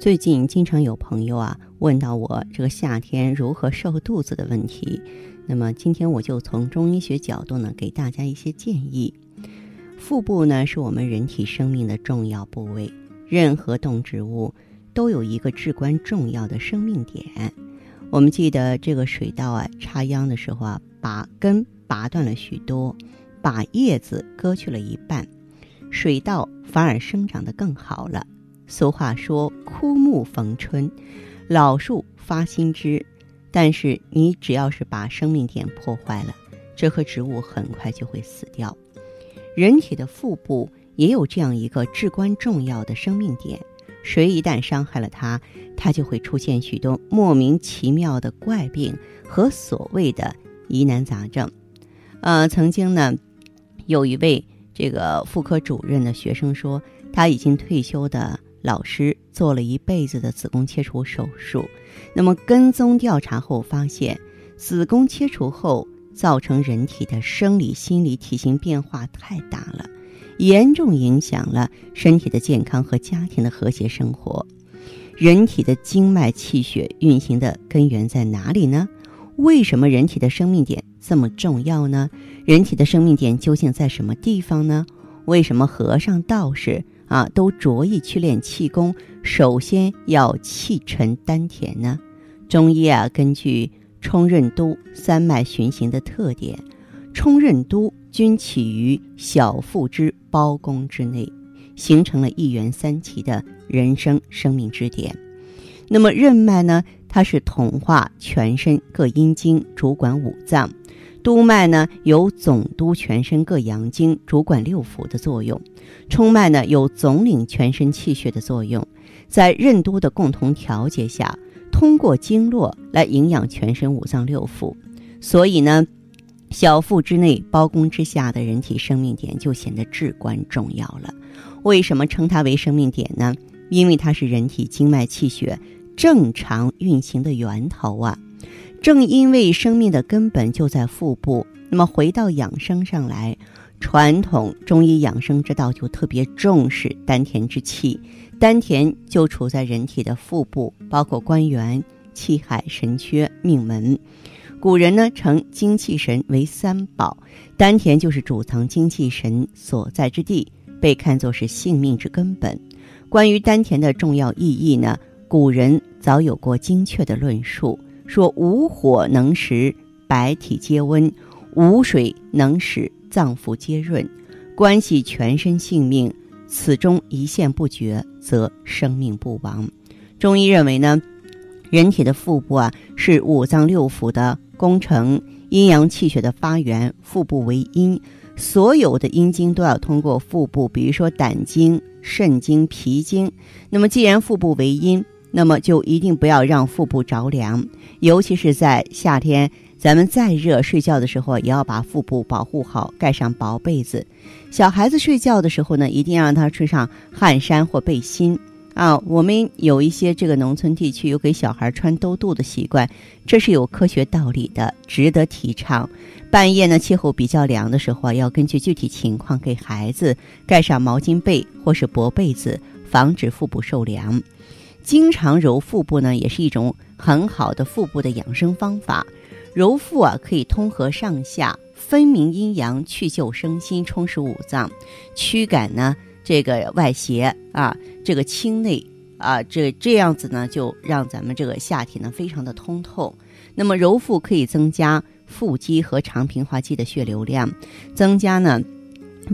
最近经常有朋友啊问到我这个夏天如何瘦肚子的问题，那么今天我就从中医学角度呢给大家一些建议。腹部呢是我们人体生命的重要部位，任何动植物都有一个至关重要的生命点。我们记得这个水稻啊插秧的时候啊，把根拔断了许多，把叶子割去了一半，水稻反而生长得更好了。俗话说：“枯木逢春，老树发新枝。”但是你只要是把生命点破坏了，这棵植物很快就会死掉。人体的腹部也有这样一个至关重要的生命点，谁一旦伤害了它，它就会出现许多莫名其妙的怪病和所谓的疑难杂症。呃，曾经呢，有一位这个妇科主任的学生说，他已经退休的。老师做了一辈子的子宫切除手术，那么跟踪调查后发现，子宫切除后造成人体的生理、心理体型变化太大了，严重影响了身体的健康和家庭的和谐生活。人体的经脉气血运行的根源在哪里呢？为什么人体的生命点这么重要呢？人体的生命点究竟在什么地方呢？为什么和尚道士？啊，都着意去练气功，首先要气沉丹田呢。中医啊，根据冲任督三脉循行的特点，冲任督均起于小腹之包宫之内，形成了一元三奇的人生生命之点。那么任脉呢，它是统化全身各阴经，主管五脏。督脉呢，有总督全身各阳经、主管六腑的作用；冲脉呢，有总领全身气血的作用。在任督的共同调节下，通过经络来营养全身五脏六腑。所以呢，小腹之内、包宫之下的人体生命点就显得至关重要了。为什么称它为生命点呢？因为它是人体经脉气血正常运行的源头啊。正因为生命的根本就在腹部，那么回到养生上来，传统中医养生之道就特别重视丹田之气。丹田就处在人体的腹部，包括关元、气海、神阙、命门。古人呢称精气神为三宝，丹田就是主藏精气神所在之地，被看作是性命之根本。关于丹田的重要意义呢，古人早有过精确的论述。说无火能使百体皆温，无水能使脏腑皆润，关系全身性命。此中一线不绝，则生命不亡。中医认为呢，人体的腹部啊是五脏六腑的工程，阴阳气血的发源。腹部为阴，所有的阴经都要通过腹部，比如说胆经、肾经、脾经。那么既然腹部为阴，那么就一定不要让腹部着凉，尤其是在夏天，咱们再热，睡觉的时候也要把腹部保护好，盖上薄被子。小孩子睡觉的时候呢，一定要让他穿上汗衫或背心啊。我们有一些这个农村地区有给小孩穿兜肚的习惯，这是有科学道理的，值得提倡。半夜呢，气候比较凉的时候，要根据具体情况给孩子盖上毛巾被或是薄被子，防止腹部受凉。经常揉腹部呢，也是一种很好的腹部的养生方法。揉腹啊，可以通和上下，分明阴阳，去旧生新，充实五脏，驱赶呢这个外邪啊，这个清内啊，这这样子呢，就让咱们这个下体呢非常的通透。那么揉腹可以增加腹肌和肠平滑肌的血流量，增加呢。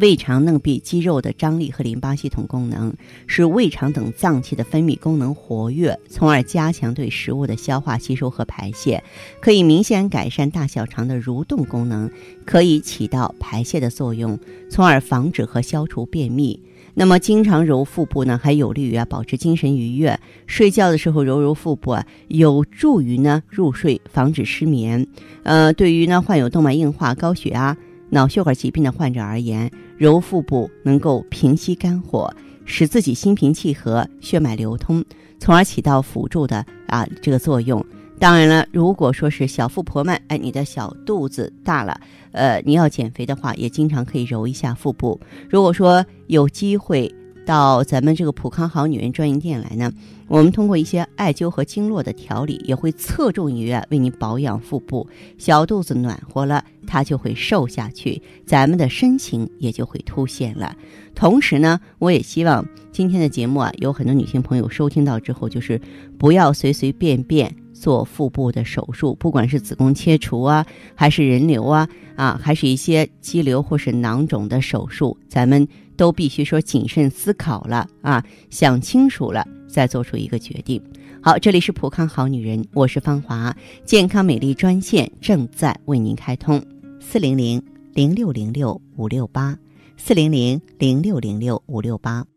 胃肠嫩壁肌肉的张力和淋巴系统功能，使胃肠等脏器的分泌功能活跃，从而加强对食物的消化吸收和排泄，可以明显改善大小肠的蠕动功能，可以起到排泄的作用，从而防止和消除便秘。那么经常揉腹部呢，还有利于啊保持精神愉悦。睡觉的时候揉揉腹部啊，有助于呢入睡，防止失眠。呃，对于呢患有动脉硬化、高血压、脑血管疾病的患者而言，揉腹部能够平息肝火，使自己心平气和，血脉流通，从而起到辅助的啊这个作用。当然了，如果说是小富婆们，哎，你的小肚子大了，呃，你要减肥的话，也经常可以揉一下腹部。如果说有机会到咱们这个普康好女人专营店来呢，我们通过一些艾灸和经络的调理，也会侧重于啊为你保养腹部。小肚子暖和了，它就会瘦下去，咱们的身形也就会凸显了。同时呢，我也希望今天的节目啊，有很多女性朋友收听到之后，就是不要随随便便。做腹部的手术，不管是子宫切除啊，还是人流啊，啊，还是一些肌瘤或是囊肿的手术，咱们都必须说谨慎思考了啊，想清楚了再做出一个决定。好，这里是普康好女人，我是芳华，健康美丽专线正在为您开通，四零零零六零六五六八，四零零零六零六五六八。